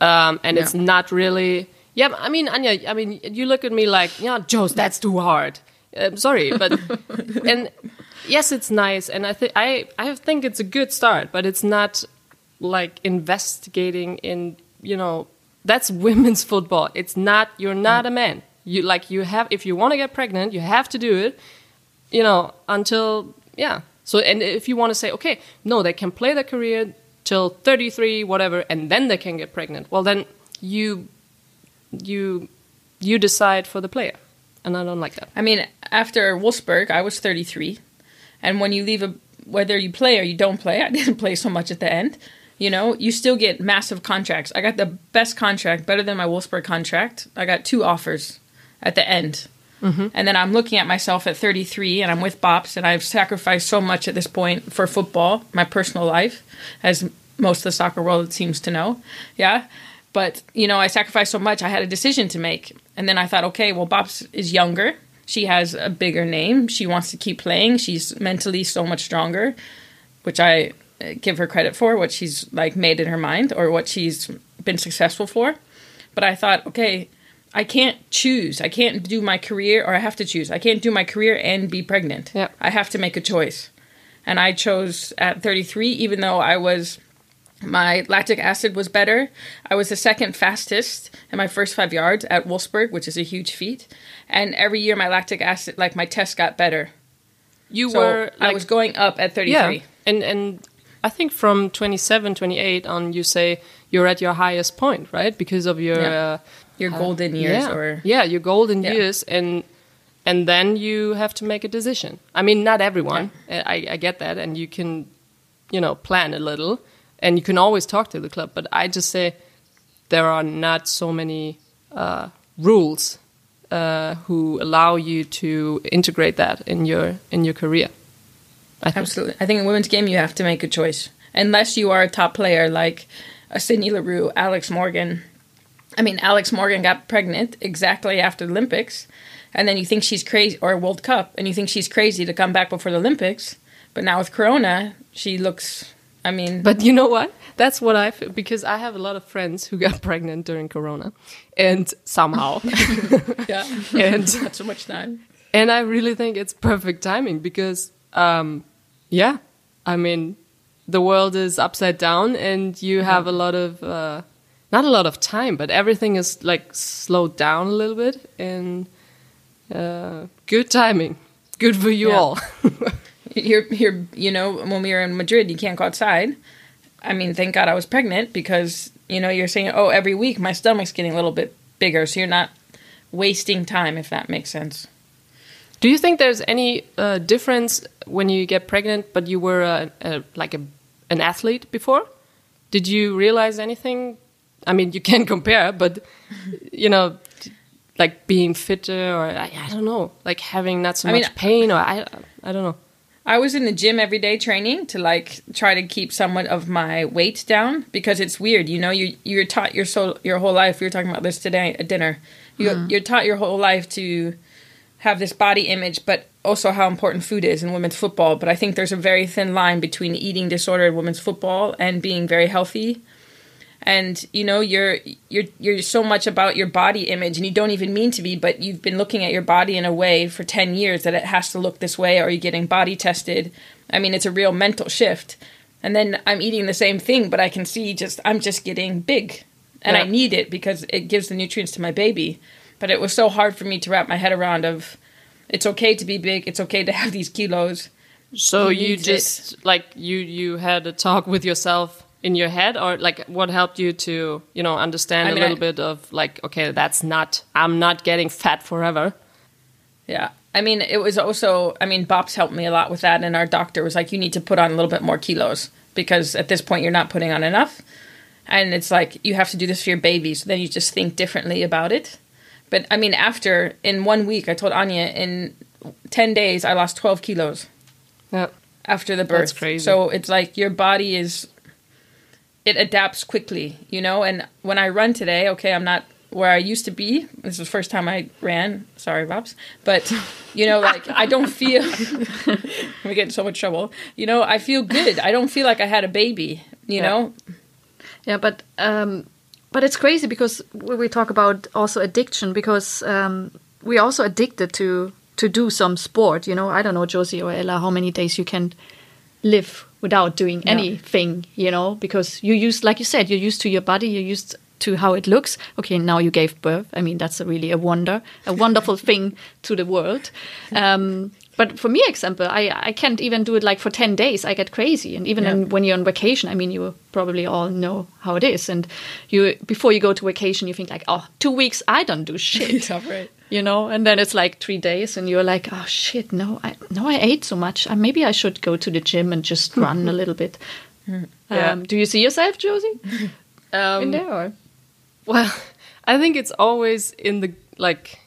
S2: um, and it's not really yeah i mean anya i mean you look at me like yeah joe's that's too hard I'm sorry, but and yes, it's nice, and I think I I think it's a good start, but it's not like investigating in you know that's women's football. It's not you're not a man. You like you have if you want to get pregnant, you have to do it. You know until yeah. So and if you want to say okay, no, they can play their career till 33, whatever, and then they can get pregnant. Well, then you you you decide for the player, and I don't like that.
S3: I mean, after Wolfsburg, I was 33, and when you leave a whether you play or you don't play, I didn't play so much at the end. You know, you still get massive contracts. I got the best contract, better than my Wolfsburg contract. I got two offers at the end. Mm-hmm. And then I'm looking at myself at 33 and I'm with Bops and I've sacrificed so much at this point for football, my personal life, as most of the soccer world seems to know. Yeah. But, you know, I sacrificed so much, I had a decision to make. And then I thought, okay, well, Bops is younger. She has a bigger name. She wants to keep playing. She's mentally so much stronger, which I uh, give her credit for, what she's like made in her mind or what she's been successful for. But I thought, okay, I can't choose. I can't do my career, or I have to choose. I can't do my career and be pregnant.
S2: Yeah.
S3: I have to make a choice. And I chose at 33, even though I was, my lactic acid was better. I was the second fastest in my first five yards at Wolfsburg, which is a huge feat. And every year my lactic acid, like my test got better.
S2: You
S3: So
S2: were
S3: I was going up at 33.
S2: yeah, and and I think from 27, 28 on, you say you're at your highest point, right? Because of your
S3: Yeah.
S2: uh,
S3: Your golden years
S2: yeah,
S3: or
S2: yeah, your golden
S3: Yeah.
S2: years, and and then you have to make a decision. I mean, not everyone. I, I get that, and you can, you know, plan a little, and you can always talk to the club. But I just say there are not so many uh, rules uh, who allow you to integrate that in your in your career. I think.
S3: Absolutely. I think in women's game you have to make a choice. Unless you are a top player like a Sydney Leroux, Alex Morgan. I mean, Alex Morgan got pregnant exactly after the Olympics, and then you think she's crazy, or World Cup, and you think she's crazy to come back before the Olympics. But now with Corona, she looks. I mean,
S2: But you know what? That's what I feel because I have a lot of friends who got pregnant during Corona, and somehow,
S3: yeah,
S2: and
S3: not so much time.
S2: and I really think it's perfect timing because, um, yeah, I mean, the world is upside down, and you have a lot of uh, not a lot of time, but everything is like slowed down a little bit, and uh, good timing, good for you
S3: Yeah.
S2: all.
S3: You're you're you know when we were in Madrid you can't go outside. I mean, thank God I was pregnant because you know you're saying oh every week my stomach's getting a little bit bigger, so you're not wasting time if that makes sense.
S2: Do you think there's any uh, difference when you get pregnant, but you were a, a, like a, an athlete before? Did you realize anything? I mean, you can compare, but you know, like being fitter, or I, I don't know, like having not so
S3: I
S2: much
S3: mean-
S2: pain, or I, I don't know.
S3: I was in the gym every day training to like try to keep somewhat of my weight down because it's weird, you know. You you're taught your so your whole life. We were talking about this today at dinner. You mm-hmm. you're taught your whole life to have this body image, but also how important food is in women's football. But I think there's a very thin line between eating disorder in women's football and being very healthy. And you know you're you're you're so much about your body image, and you don't even mean to be, but you've been looking at your body in a way for ten years that it has to look this way, or you're getting body tested. I mean, it's a real mental shift. And then I'm eating the same thing, but I can see just I'm just getting big, and I need it because it gives the nutrients to my baby. But it was so hard for me to wrap my head around of it's okay to be big, it's okay to have these kilos.
S2: So you just like you you had a talk with yourself in your head, or like what helped you to you know understand
S3: I
S2: a
S3: mean,
S2: little
S3: I-
S2: bit of like okay, that's not I'm not getting fat forever.
S3: Yeah. I mean, it was also, I mean, Bops helped me a lot with that. And our doctor was like, you need to put on a little bit more kilos because at this point you're not putting on enough. And it's like, you have to do this for your baby. So then you just think differently about it. But I mean, after, in one week, I told Anya, in 10 days, I lost 12 kilos
S2: Yeah.
S3: after the birth.
S2: That's crazy.
S3: So it's like your body is, it adapts quickly, you know? And when I run today, okay, I'm not where I used to be. This is the first time I ran. Sorry, Bobs. But, you know, like, I don't feel, we get in so much trouble. You know, I feel good. I don't feel like I had a baby, you
S2: Yeah.
S3: know?
S1: Yeah, but um, but it's crazy because we we talk about also addiction because um, we're also addicted to to do some sport. You know, I don't know, Josie or Ella, how many days you can live without doing
S3: Yeah.
S1: anything. You know, because you used, like you said, you're used to your body. You're used to how it looks. Okay, now you gave birth. I mean, that's a really a wonder, a wonderful thing to the world. Um, but for me, example, I, I can't even do it like for 10 days. I get crazy. And even
S3: Yeah.
S1: in, when you're on vacation, I mean, you probably all know how it is. And you, before you go to vacation, you think like, oh, two weeks, I don't do shit.
S3: Yeah, right.
S1: You know, and then it's like three days, and you're like, "Oh shit, no, I no, I ate so much. Uh, maybe I should go to the gym and just run a little bit."
S2: Yeah.
S1: Um, do you see yourself, Josie, in
S2: Um,
S1: there? Or?
S2: Well, I think it's always in the like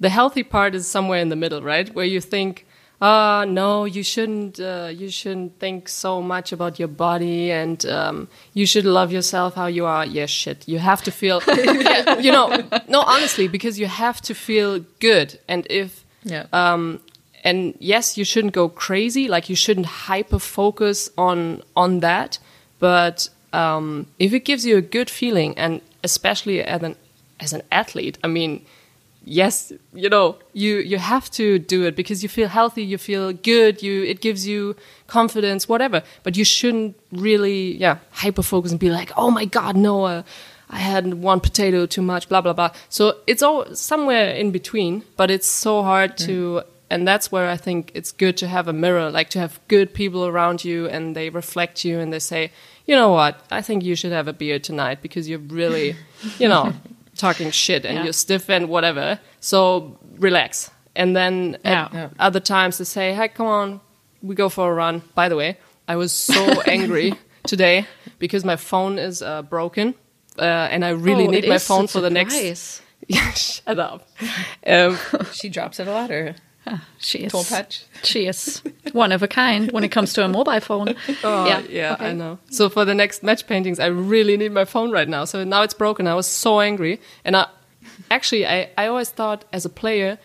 S2: the healthy part is somewhere in the middle, right? Where you think, ah, no, you shouldn't, uh, you shouldn't think so much about your body, and um, you should love yourself how you are. Yes, shit, you have to feel, yeah, you know, no, honestly, because you have to feel good, and if
S3: Yeah.
S2: um, and yes, you shouldn't go crazy. Like you shouldn't hyper focus on on that. But um, if it gives you a good feeling, and especially as an as an athlete, I mean, yes, you know, you you have to do it because you feel healthy, you feel good, you it gives you confidence, whatever. But you shouldn't really, yeah, hyper focus and be like, oh my god, no. Uh, I had one potato too much, blah blah blah. So it's all somewhere in between, but it's so hard to, and that's where I think it's good to have a mirror, like to have good people around you, and they reflect you, and they say, you know what, I think you should have a beer tonight because you're really, you know, talking shit and
S1: Yeah.
S2: you're stiff and whatever. So relax, and then
S1: Yeah.
S2: at
S3: Yeah.
S2: other times they say, hey, come on, we go for a run. By the way, I was so angry today because my phone is uh, broken. Uh, and I really
S1: Oh,
S2: need my phone for the next.
S1: surprise.
S2: Yeah, shut up. Um,
S3: She drops it a lot, or
S1: She is.
S3: Toll patch?
S1: She is one of a kind when it comes to a mobile phone.
S2: oh,
S1: yeah,
S2: yeah,
S1: okay.
S2: I know. So for the next match paintings, I really need my phone right now. So now it's broken. I was so angry, and I actually I, I always thought as a player,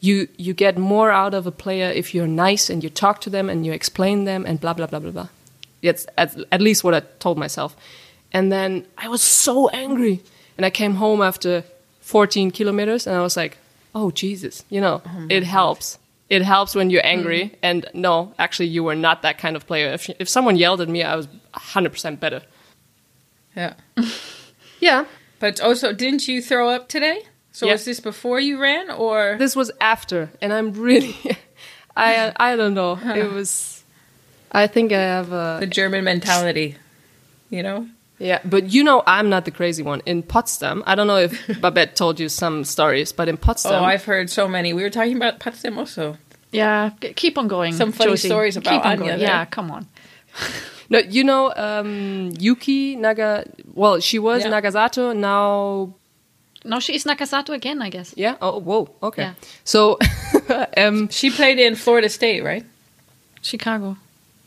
S2: you you get more out of a player if you're nice and you talk to them and you explain them and blah blah blah blah blah. It's at, at least what I told myself. And then I was so angry, and I came home after 14 kilometers, and I was like, oh Jesus, you know, oh it helps. It helps when you're angry. Mm. And no, actually, you were not that kind of player. If if someone yelled at me, I was 100% better.
S3: yeah.
S2: Yeah,
S3: But also, didn't you throw up today? So
S2: Yeah.
S3: was this before you ran, or
S2: this was after, and I'm really, I I don't know. It was, I think I have a
S3: the German mentality? You know.
S2: Yeah, but you know I'm not the crazy one in Potsdam. I don't know if Babett told you some stories, but in Potsdam,
S3: Oh, I've heard so many. We were talking about Potsdam also.
S1: Yeah, g- keep on going.
S3: Some funny
S1: Josie.
S3: stories about
S1: keep on
S3: Anya
S1: going. Yeah, come on.
S2: no, you know um, Yuki Naga. Well, she was
S3: Yeah.
S2: Nagasato now.
S1: No, she is Nagasato again, I guess.
S2: Yeah. Oh, whoa. Okay.
S1: Yeah.
S2: So, um,
S3: She played in Florida State, right?
S1: Chicago.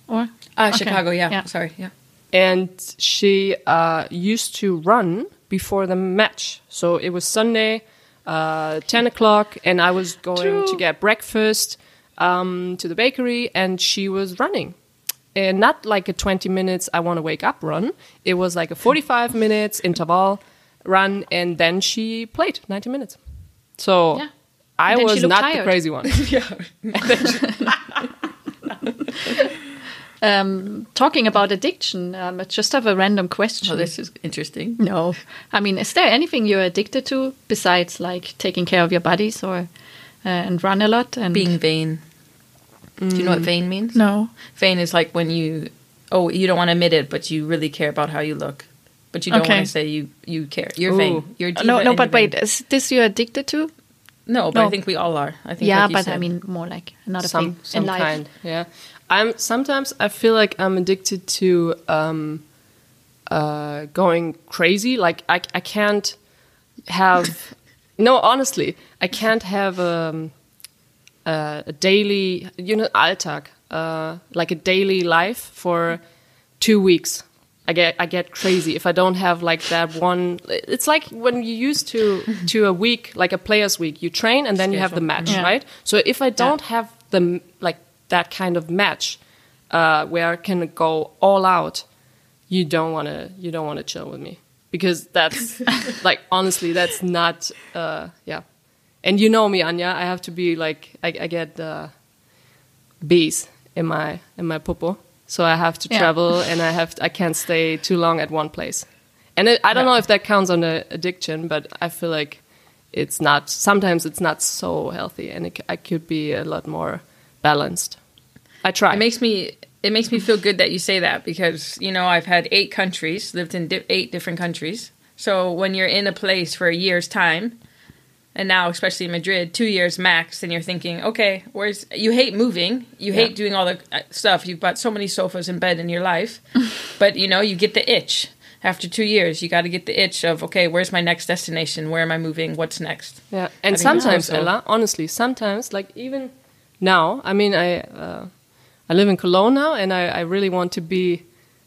S1: Or?
S3: Ah,
S1: Okay.
S3: Chicago. Yeah.
S1: Yeah.
S3: Sorry. Yeah.
S2: And she uh, used to run before the match. So it was Sunday, uh, 10 o'clock, and I was going
S1: True.
S2: to get breakfast um, to the bakery, and she was running. And not like a 20 minutes, I want to wake up run. It was like a 45 minutes interval run, and then she played 90 minutes. So
S1: Yeah.
S2: I
S1: And then she
S2: was not the crazy one.
S1: Um, talking about addiction, um, I just have a random question.
S3: Oh, this is interesting.
S1: no. I mean, is there anything you're addicted to besides like taking care of your bodies or uh, and run a lot and
S3: Being vain. Do you know what vain means?
S1: No.
S3: Vain is like when you, oh, you don't want to admit it, but you really care about how you look, but you don't
S1: Okay.
S3: want to say you you care. You're
S2: Ooh.
S3: vain. You're a
S1: No, no, but
S3: vain.
S1: wait, is this you're addicted to?
S3: No, but
S1: No.
S3: I think we all are. I think.
S1: Yeah,
S3: like you
S1: but I mean more like another
S2: some
S1: thing
S2: some
S1: in life.
S2: kind. Yeah, I'm sometimes I feel like I'm addicted to um, uh, going crazy. Like I I can't have no honestly I can't have um, uh, a daily you know Alltag uh, like a daily life for two weeks. I get I get crazy if I don't have like that one. It's like when you used to to a week like a players week. You train and then you have the match,
S1: Yeah.
S2: right? So if I don't have the like that kind of match uh, where I can go all out, you don't want to you don't want to chill with me because that's like honestly that's not uh, yeah. And you know me, Anya. I have to be like I, I get uh, bees in my in my popo, so I have to
S1: Yeah.
S2: travel and I have to, I can't stay too long at one place. And it, I don't
S3: Yeah.
S2: know if that counts on the addiction, but I feel like it's not. Sometimes it's not so healthy, and it, I could be a lot more balanced. I try.
S3: It makes me it makes me feel good that you say that because you know I've had eight countries, lived in di- eight different countries. So when you're in a place for a year's time, and now especially in Madrid, two years max, and you're thinking, okay, where's you hate moving, you
S2: Yeah.
S3: hate doing all the uh, stuff. You've got so many sofas and bed in your life, but you know you get the itch. After two years, you got to get the itch of okay, where's my next destination? Where am I moving? What's next?
S2: Yeah, and sometimes, Ella, honestly, sometimes, like even now, I mean, I uh, I live in Cologne now, and I, I really want to be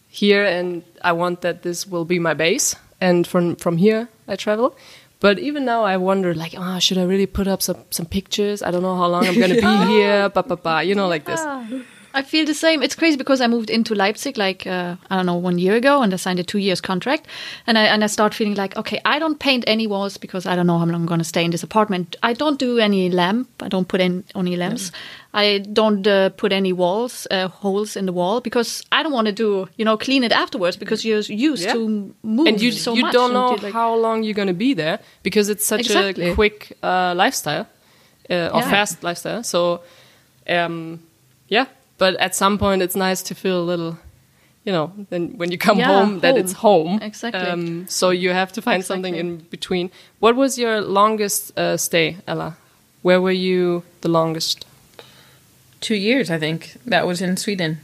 S2: here, and I want that this will be my base, and from from here I travel. But even now, I wonder, like, oh, should I really put up some some pictures? I don't know how long I'm gonna be here, ba ba ba, you know, like this.
S1: I feel the same. It's crazy because I moved into Leipzig like uh, I don't know one year ago, and I signed a two years contract, and I and I start feeling like okay, I don't paint any walls because I don't know how long I'm going to stay in this apartment. I don't do any lamp. I don't put in any lamps. I don't uh, put any walls uh, holes in the wall because I don't want to do you know clean it afterwards because you're used
S2: Yeah.
S1: to move
S2: and you
S1: so
S2: you
S1: much.
S2: don't know
S1: like-
S2: how long you're gonna be there because it's such
S1: Exactly.
S2: a quick uh, lifestyle uh, or
S1: Yeah.
S2: fast lifestyle. So, um, yeah. But at some point, it's nice to feel a little, you know, then when you come
S1: Yeah,
S2: home, that it's home.
S1: Exactly.
S2: Um, so you have to find something in between. What was your longest uh, stay, Ella? Where were you the longest?
S3: two years, I think. That was in Sweden.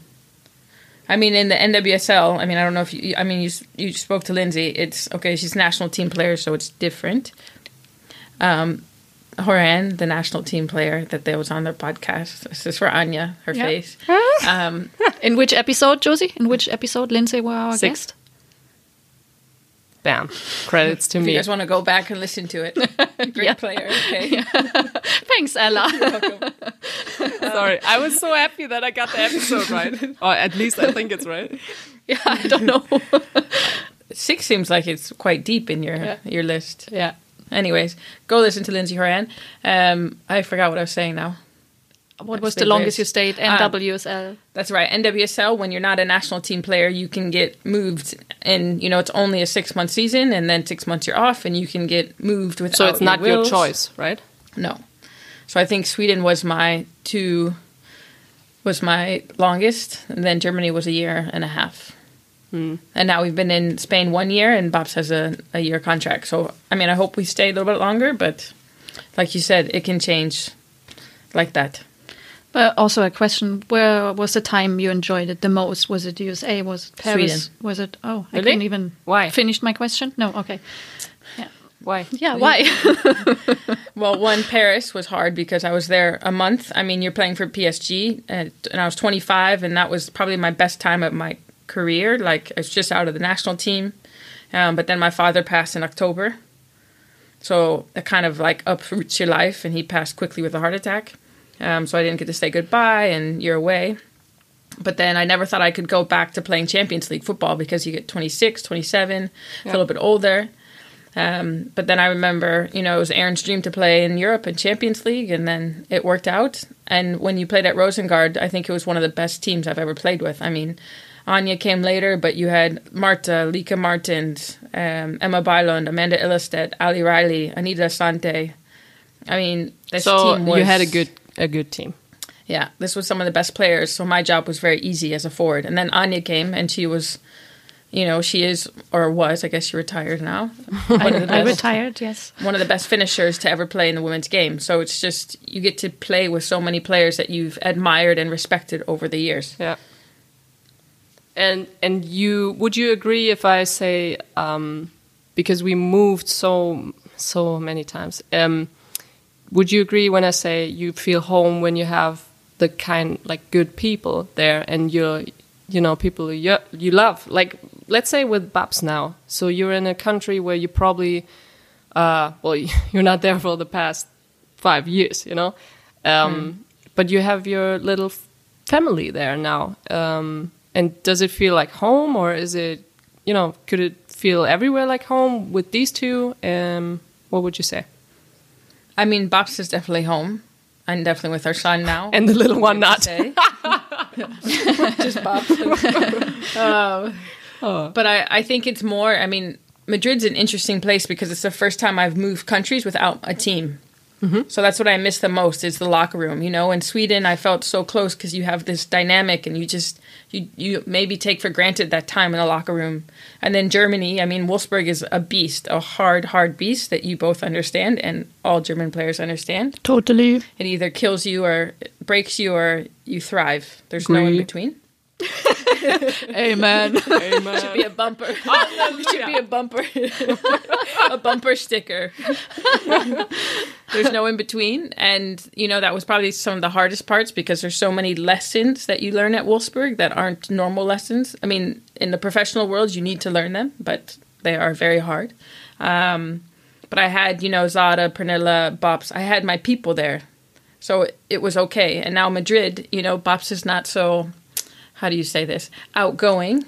S3: I mean, in the NWSL, I mean, I don't know if you, I mean, you, you spoke to Lindsay. It's okay, she's national team player, so it's different. Um, Horan, the national team player that they was on their podcast. This is for Anya, her
S1: Yeah.
S3: face. Um,
S1: in which episode, Josie? In which episode Lindsay were our
S2: Sixth.
S1: guest?
S2: Bam. Credits to
S3: if you guys want to go back and listen to it, great
S1: Yeah.
S3: player. Okay,
S1: Thanks, Ella.
S3: welcome.
S2: Sorry, I was so happy that I got the episode right. or at least I think it's right.
S1: yeah, I don't know.
S3: Six seems like it's quite deep in your
S2: Yeah.
S3: your list.
S2: Yeah.
S3: Anyways, go listen to Lindsay Horan. Um, I forgot what I was saying now.
S1: What was
S3: the
S1: longest you stayed? NWSL.
S3: That's right. NWSL, when you're not a national team player, you can get moved, and you know it's only a six month season, and then six months you're off, and you can get moved without.
S2: So it's not your
S3: wills.
S2: choice, right?
S3: No. So I think Sweden was my two, was my longest, and then Germany was a year and a half.
S2: Hmm.
S3: And now we've been in Spain one year, and Babs has a, a year contract. So I mean, I hope we stay a little bit longer, but like you said, it can change like that.
S1: But also a question: Where was the time you enjoyed it the most? Was it USA? Was it Paris?
S3: Sweden.
S1: Was it? Oh, I
S2: Really?
S1: couldn't even
S2: Why?
S1: finish my question. No, okay. Yeah.
S2: Why?
S1: Yeah, why?
S3: Well, one Paris was hard because I was there a month. I mean, you're playing for PSG, and, and I was 25, and that was probably my best time of my career. Like I was just out of the national team, um, but then my father passed in October, so it kind of like uproots your life, and he passed quickly with a heart attack. Um, so I didn't get to say goodbye, and you're away. But then I never thought I could go back to playing Champions League football because you get 26, 27, a little bit older. Um, but then I remember, you know, it was Erin's dream to play in Europe and Champions League, and then it worked out. And when you played at Rosengard, I think it was one of the best teams I've ever played with. I mean, Anya came later, but you had Marta, Lieke Martens, um, Emma Berglund, Amanda Ilestedt, Ali Riley, Anita Asante. I mean, this
S2: So
S3: team was
S2: you had a good a good team.
S3: yeah, this was some of the best players. So my job was very easy as a forward. And then Anya came, and she was, you know, she is or was, I guess she retired now. One of the
S1: I
S3: best,
S1: retired. Yes.
S3: one of the best finishers to ever play in the women's game. So it's just you get to play with so many players that you've admired and respected over the years.
S2: Yeah. And and you would you agree if I say um, because we moved so so many times? Um, would you agree when I say you feel home when you have the kind like good people there and you're you know people you you love like let's say with Babs now. So you're in a country where you probably uh, well you're not there for the past five years, you know, um, but you have your little family there now. Um, and does it feel like home, or is it, you know, could it feel everywhere like home with these two? Um, what would you say?
S3: I mean, Bops is definitely home. I'm definitely with our son now.
S2: And the little one not.
S3: say. Just Bops. Um, But I, I think it's more, I mean, Madrid's an interesting place because it's the first time I've moved countries without a team. Mm-hmm. So that's what I miss the most is the locker room. You know, in Sweden, I felt so close because you have this dynamic and you just, you, you maybe take for granted that time in the locker room. And then Germany, I mean, Wolfsburg is a beast, a hard, hard beast that you both understand and all German players understand.
S1: Totally.
S3: It either kills you or breaks you or you thrive. There's no in between.
S1: Amen.
S3: Should be a bumper. it should be a bumper. a bumper sticker. there's no in between. And, you know, that was probably some of the hardest parts because there's so many lessons that you learn at Wolfsburg that aren't normal lessons. I mean, in the professional world, you need to learn them, but they are very hard. Um, but I had, you know, Zada, Pernille, Bops. I had my people there. So it, it was okay. And now Madrid, you know, Bops is not so, how do you say this, outgoing.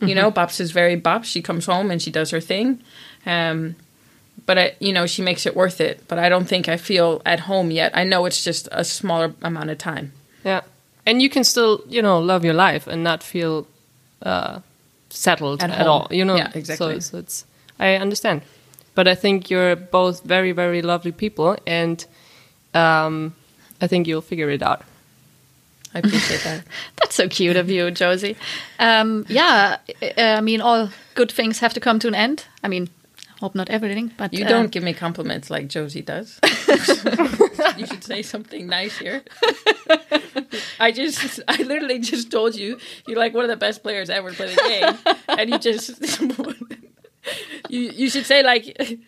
S3: You know, Bops is very Bops. She comes home and she does her thing. Um, but, I, you know, she makes it worth it. But I don't think I feel at home yet. I know it's just a smaller amount of time.
S2: Yeah. And you can still, you know, love your life and not feel uh, settled
S3: At
S2: at, all. You know,
S3: Yeah, exactly.
S2: So, so it's, I understand. But I think you're both very, very lovely people. And um, I think you'll figure it out.
S3: I appreciate that.
S1: That's so cute of you, Josie. Um, yeah, I mean, all good things have to come to an end. I mean, hope not everything, but
S3: You
S1: uh,
S3: don't give me compliments like Josie does. you should say something nice here. I just, I literally just told you you're like one of the best players ever play the game, and you just, you you should say like,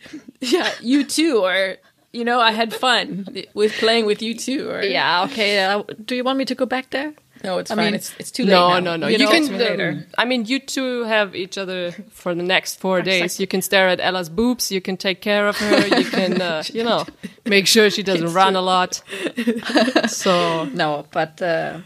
S3: yeah, you too, or you know, I had fun with playing with you too, or
S1: Yeah, okay. Uh, do you want me to go back there?
S3: no, it's
S1: I
S3: fine.
S1: mean-
S3: it's it's too late.
S2: No,
S3: now.
S2: no, no.
S3: You,
S2: You,
S3: know,
S2: can. um, I mean, you two have each other for the next four days. You can stare at Ella's boobs. You can take care of her. You can, uh, you know, make sure she doesn't run a lot. So
S1: No, but uh,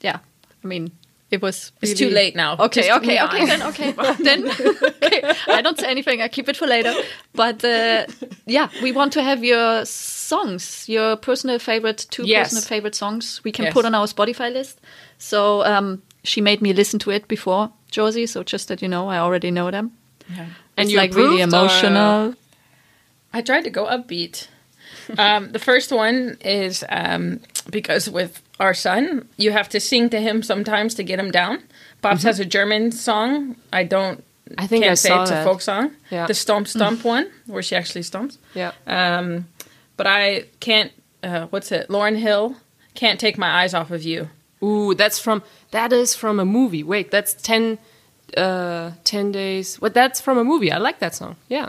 S1: yeah, I mean, it was.
S3: It's too late now.
S1: Okay,
S3: Just
S1: okay, okay, then, okay, then, okay. I don't say anything. I keep it for later. But uh, yeah, we want to have your songs, your personal favorite, two
S2: Yes.
S1: personal favorite songs we can
S3: Yes.
S1: put on our Spotify list. So um, she made me listen to it before Josie. So just that you know, I already know them.
S3: Yeah.
S2: And
S1: it's like really
S2: or-
S1: emotional.
S3: I tried to go upbeat. um, the first one is um, because with our son, you have to sing to him sometimes to get him down. Bob's has a German song. I don't.
S2: I think
S3: can't
S2: I
S3: say
S2: saw
S3: it's a folk song.
S2: Yeah.
S3: The stomp stomp one where she actually stomps.
S2: yeah.
S3: Um, but I can't. Uh, what's it? Lauryn Hill can't take my eyes off of you.
S2: Ooh, that's from that is from a movie. Wait, that's 10, uh, 10 days. What? That's from a movie. I like that song. Yeah.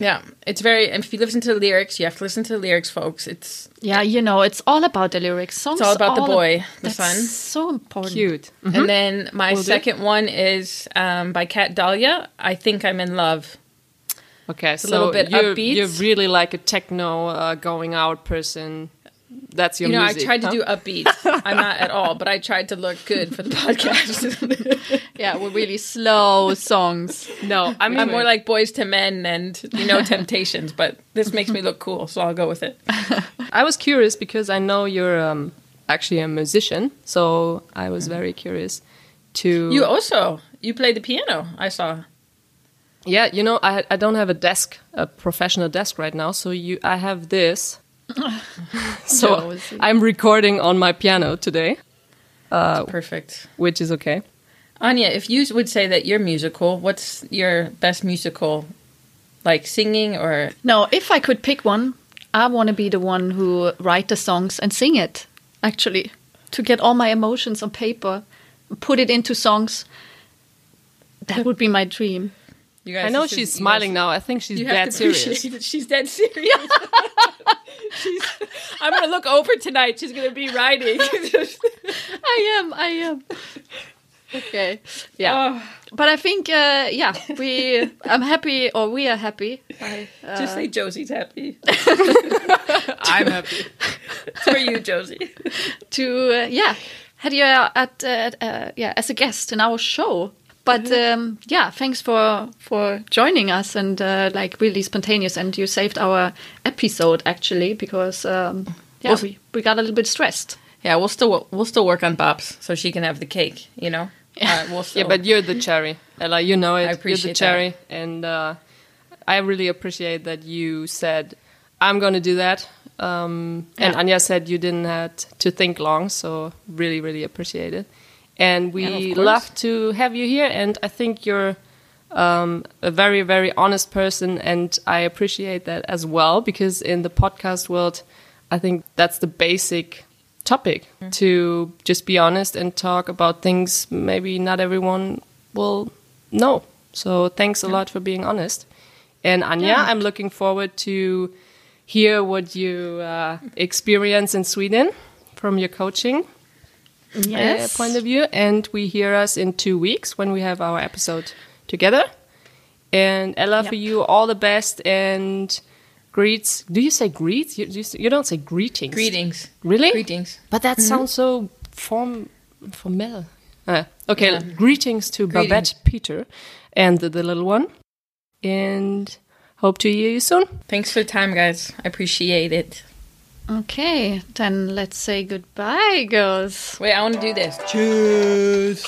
S3: Yeah, it's very. And if you listen to the lyrics, you have to listen to the lyrics, folks. It's
S1: Yeah, you know, it's all about the lyrics. Songs
S3: all about the
S1: all
S3: boy, the
S1: that's
S3: son.
S1: So important.
S2: Cute.
S3: And then my
S2: Will do.
S3: second one is um, by Kat Dahlia. I think I'm in love.
S2: Okay,
S3: a
S2: so
S3: little bit
S2: you're,
S3: upbeat.
S2: you're really like a techno uh, going out person. That's your
S3: You know,
S2: music.
S3: I tried to do upbeat. I'm not at all, but I tried to look good for the podcast.
S1: Yeah, we're really slow songs.
S2: No, I mean
S3: I'm more like Boyz II Men and you know Temptations, but this makes me look cool, so I'll go with it.
S2: I was curious because I know you're um, actually a musician, so I was very curious to.
S3: You also you play the piano. I saw.
S2: yeah, you know, I I don't have a desk, a professional desk right now, so you I have this. so
S1: Josie.
S2: I'm recording on my piano today, uh,
S3: Perfect.
S2: which is okay.
S3: Anya, if you would say that you're musical, what's your best musical? Like singing or
S1: No, if I could pick one, I want to be the one who write the songs and sing it. Actually, to get all my emotions on paper, put it into songs. That would be my dream.
S3: You guys?
S2: I know she's smiling
S3: guys-
S2: now. I think she's
S3: You have
S2: dead
S3: to
S2: serious.
S3: that she's dead serious. she's, I'm gonna look over tonight. She's gonna be writing.
S1: I am. I am. Okay. Yeah.
S3: Oh,
S1: But I think, uh, yeah, we. I'm happy, or we are happy. I, uh,
S3: just say Josie's happy. I'm happy. It's for you, Josie.
S1: to uh, yeah had you uh, at uh, at, uh, yeah as a guest in our show But um, yeah, thanks for for joining us and uh, like really spontaneous. And you saved our episode actually because um, yeah,
S3: Well-
S1: we, we got a little bit stressed.
S3: Yeah, we'll still we'll still work on Bob's so she can have the cake. You know. Uh, we'll still,
S2: Yeah, but you're the cherry, Ella. You know it.
S3: I appreciate
S2: you're the cherry, and uh, I really appreciate that you said I'm going to do that. Um, and Anya said you didn't have to think long, so really, really appreciate it. And we love to have you here, and I think you're um, a very, very honest person, and I appreciate that as well because in the podcast world, I think that's the basic topic to just be honest and talk about things maybe not everyone will know. So thanks a lot for being honest. And Anya,
S1: Yeah.
S2: I'm looking forward to hear what you uh, experience in Sweden from your coaching uh, point of view. And we hear us in two weeks when we have our episode together. And Ella, for you, all the best and greets. Do you say greets? You, you, s- you don't say greetings.
S3: greetings.
S2: Really?
S3: Greetings.
S2: But that sounds so form formel. Uh, okay,
S3: Yeah.
S2: greetings to
S3: Greetings.
S2: Babett, Peter, and the, the little one. And hope to hear you soon.
S3: Thanks for the time, guys. I appreciate it.
S1: Okay, then let's say goodbye, girls.
S3: Wait, I want to do this.
S2: Cheers.